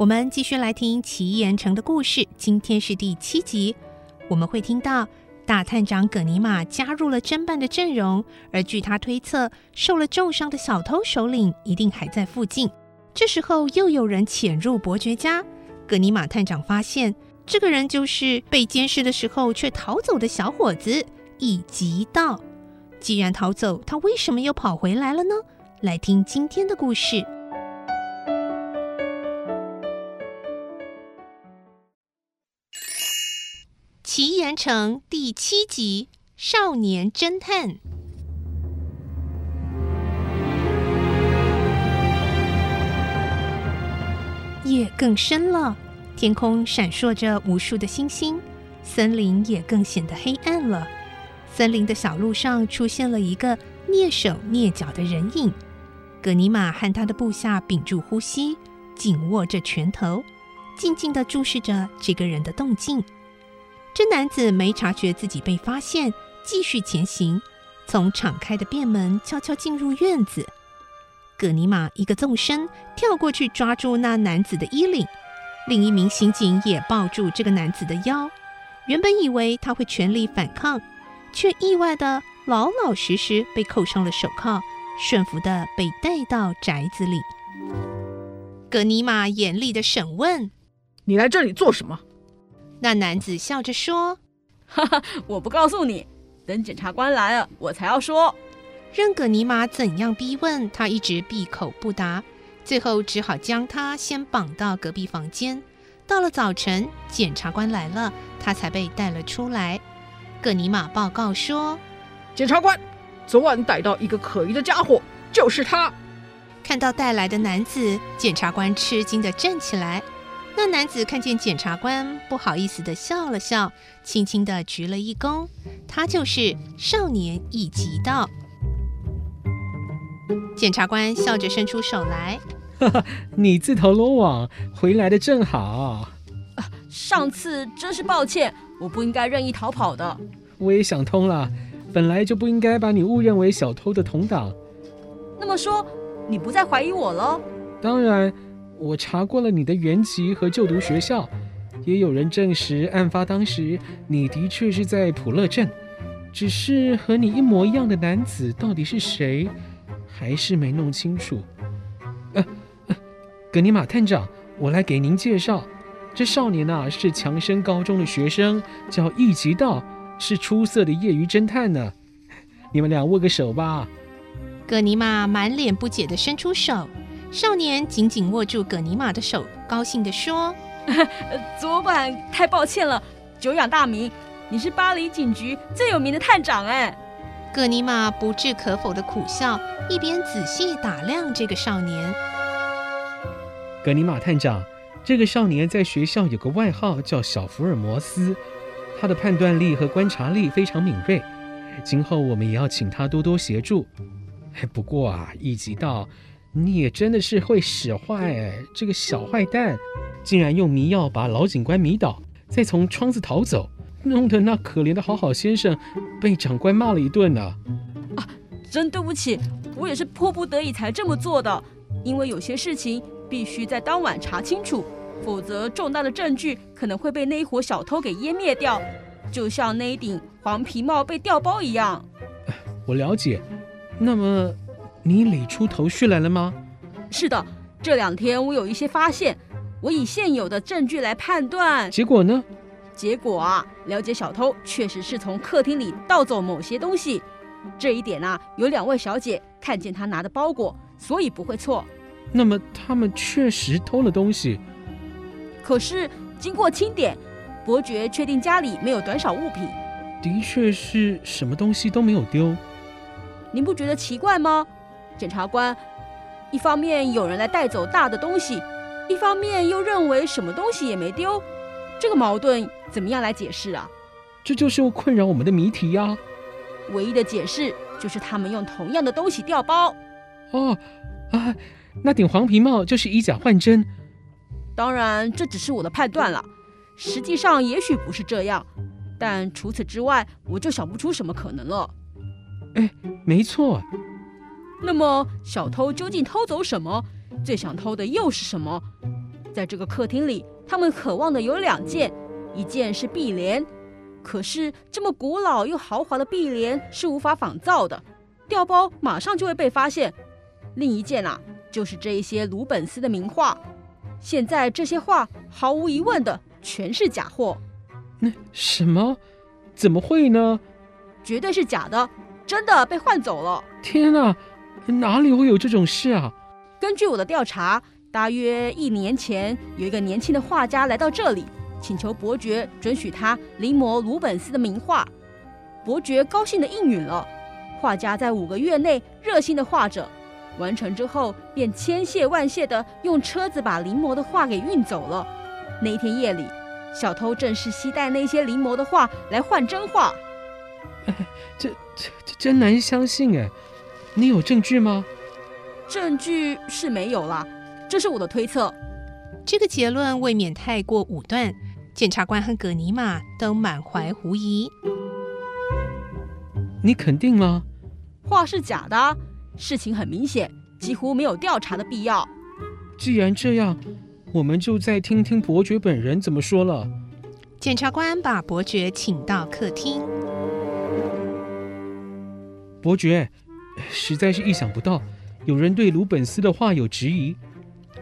我们继续来听奇岩城的故事。今天是第七集，我们会听到大探长葛尼玛加入了侦办的阵容，而据他推测，受了重伤的小偷首领一定还在附近。这时候又有人潜入伯爵家，葛尼玛探长发现这个人就是被监视的时候却逃走的小伙子以吉道。既然逃走，他为什么又跑回来了呢？来听今天的故事，《奇岩城》第七集《少年侦探》。夜更深了，天空闪烁着无数的星星，森林也更显得黑暗了。森林的小路上出现了一个蹑手蹑脚的人影。葛尼玛和他的部下屏住呼吸，紧握着拳头，静静地注视着这个人的动静。这男子没察觉自己被发现，继续前行，从敞开的便门悄悄进入院子。葛尼玛一个纵身跳过去，抓住那男子的衣领，另一名刑警也抱住这个男子的腰。原本以为他会全力反抗，却意外的老老实实被扣上了手铐。顺服的被带到宅子里。葛尼玛严厉的审问：“你来这里做什么？”那男子笑着说：“哈哈，我不告诉你，等检察官来了，我才要说。”任葛尼玛怎样逼问，他一直闭口不答。最后只好将他先绑到隔壁房间。到了早晨，检察官来了，他才被带了出来。葛尼玛报告说：“检察官。”昨晚逮到一个可疑的家伙，就是他。看到带来的男子，检察官吃惊地站起来。那男子看见检察官，不好意思地笑了笑，轻轻地鞠了一躬。他就是少年一级道。检察官笑着伸出手来：“哈哈，你自投罗网，回来的正好。啊，上次真是抱歉，我不应该任意逃跑的。我也想通了。”本来就不应该把你误认为小偷的同党。那么说，你不再怀疑我了？当然，我查过了你的原籍和就读学校，也有人证实案发当时你的确是在普乐镇。只是和你一模一样的男子到底是谁，还是没弄清楚。呃，呃，葛尼玛探长，我来给您介绍，这少年呐、啊、是强生高中的学生，叫易吉道。是出色的业余侦探呢，你们俩握个手吧。葛尼玛满脸不解地伸出手，少年紧紧握住葛尼玛的手，高兴地说：“ 昨晚太抱歉了，久仰大名，你是巴黎警局最有名的探长哎。”葛尼玛不置可否的苦笑，一边仔细打量这个少年。葛尼玛探长，这个少年在学校有个外号叫小福尔摩斯。他的判断力和观察力非常敏锐，今后我们也要请他多多协助。不过啊，易吉道，你也真的是会使坏哎！这个小坏蛋，竟然用迷药把老警官迷倒，再从窗子逃走，弄得那可怜的好好先生被长官骂了一顿呢。啊，真对不起，我也是迫不得已才这么做的，因为有些事情必须在当晚查清楚。否则，重大的证据可能会被那一伙小偷给湮灭掉，就像那一顶黄皮帽被调包一样。我了解。那么，你理出头绪来了吗？是的，这两天我有一些发现。我以现有的证据来判断。结果呢？结果啊，了解小偷确实是从客厅里盗走某些东西。这一点啊，有两位小姐看见他拿的包裹，所以不会错。那么他们确实偷了东西。可是经过清点，伯爵确定家里没有短少物品。的确是什么东西都没有丢。您不觉得奇怪吗，检察官？一方面有人来带走大的东西，一方面又认为什么东西也没丢，这个矛盾怎么样来解释啊？这就是困扰我们的谜题呀。唯一的解释就是他们用同样的东西调包。哦，啊，那顶黄皮帽就是以假换真。当然，这只是我的判断了，实际上也许不是这样。但除此之外，我就想不出什么可能了。哎，没错。那么，小偷究竟偷走什么？最想偷的又是什么？在这个客厅里，他们渴望的有两件，一件是壁帘，可是这么古老又豪华的壁帘是无法仿造的，调包马上就会被发现。另一件啊，就是这一些鲁本斯的名画，现在这些画毫无疑问的全是假货。那什么？怎么会呢？绝对是假的，真的被换走了。天哪，哪里会有这种事啊？根据我的调查，大约一年前，有一个年轻的画家来到这里，请求伯爵准许他临摹鲁本斯的名画。伯爵高兴地应允了。画家在五个月内热心地画着，完成之后便千谢万谢地用车子把临摹的画给运走了。那一天夜里。小偷正是携带那些临摹的画来换真画，哎，这这这真难相信哎！你有证据吗？证据是没有啦，这是我的推测。这个结论未免太过武断，检察官和葛尼玛都满怀狐疑。你肯定吗？话是假的，事情很明显，几乎没有调查的必要。既然这样。我们就再听听伯爵本人怎么说了。检察官把伯爵请到客厅。伯爵，实在是意想不到，有人对鲁本斯的画有质疑。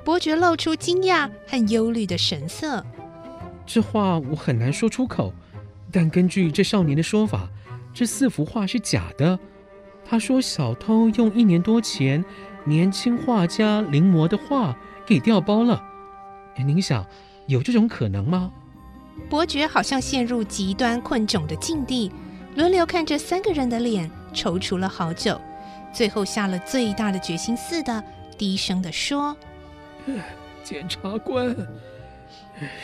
伯爵露出惊讶和忧虑的神色。这话我很难说出口，但根据这少年的说法，这四幅画是假的。他说小偷用一年多前年轻画家临摹的画给调包了。您想，有这种可能吗？伯爵好像陷入极端困窘的境地，轮流看着三个人的脸，踌躇了好久，最后下了最大的决心似的，低声地说：“检察官，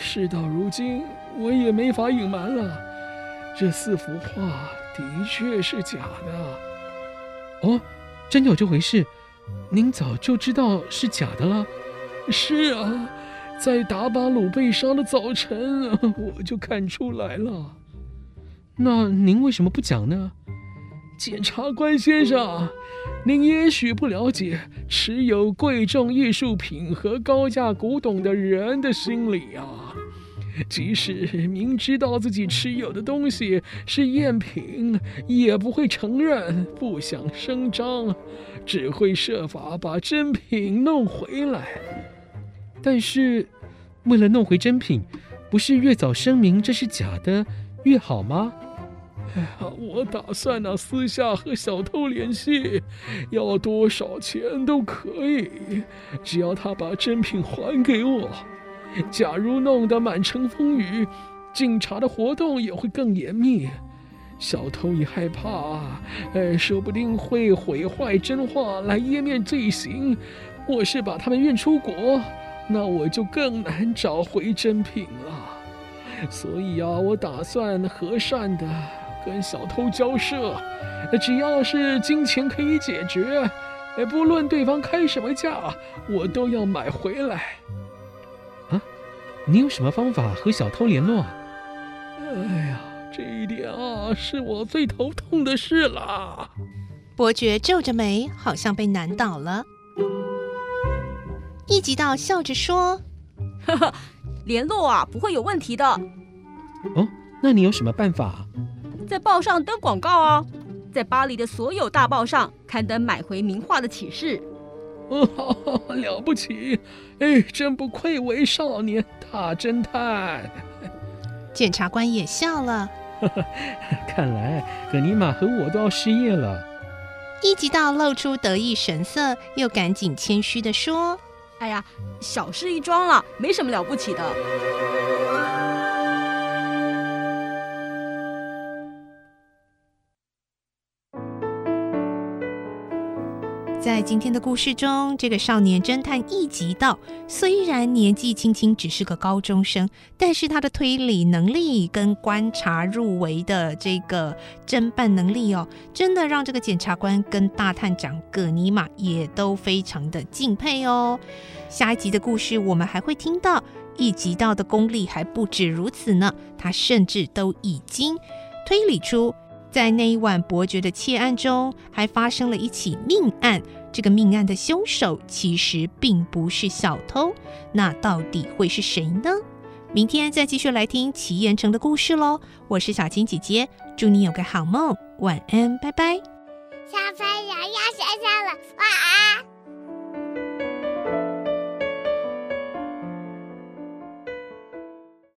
事到如今，我也没法隐瞒了，这四幅画的确是假的。哦，真有这回事？您早就知道是假的了？是啊。”在达巴鲁被杀的早晨，我就看出来了。那您为什么不讲呢？检察官先生，您也许不了解持有贵重艺术品和高价古董的人的心理啊。即使明知道自己持有的东西是赝品，也不会承认，不想声张，只会设法把真品弄回来。但是，为了弄回真品，不是越早声明这是假的越好吗？我打算呢，私下和小偷联系，要多少钱都可以，只要他把真品还给我。假如弄得满城风雨，警察的活动也会更严密。小偷一害怕，哎，说不定会毁坏真画来湮灭罪行，我是把他们运出国。那我就更难找回真品了，所以啊，我打算和善的跟小偷交涉，只要是金钱可以解决，不论对方开什么价，我都要买回来。啊，你有什么方法和小偷联络？哎呀，这一点啊，是我最头痛的事了。伯爵皱着眉，好像被难倒了。一级道笑着说：“呵呵，联络啊，不会有问题的。哦，那你有什么办法？在报上登广告啊，在巴黎的所有大报上刊登买回名画的启事。哦，了不起！哎，真不愧为少年大侦探。检察官也笑了。看来葛尼玛和我都要失业了。一级道露出得意神色，又赶紧谦虚地说：“哎呀，小事一桩了，没什么了不起的。”在今天的故事中，这个少年侦探一级道虽然年纪轻轻，只是个高中生，但是他的推理能力跟观察入微的这个侦办能力哦，真的让这个检察官跟大探长葛尼玛也都非常的敬佩哦。下一集的故事，我们还会听到一级道的功力还不止如此呢，他甚至都已经推理出。在那一晚伯爵的窃案中，还发生了一起命案。这个命案的凶手其实并不是小偷，那到底会是谁呢？明天再继续来听奇岩城的故事喽。我是小青姐姐，祝你有个好梦，晚安，拜拜。小朋友要睡觉了，晚安。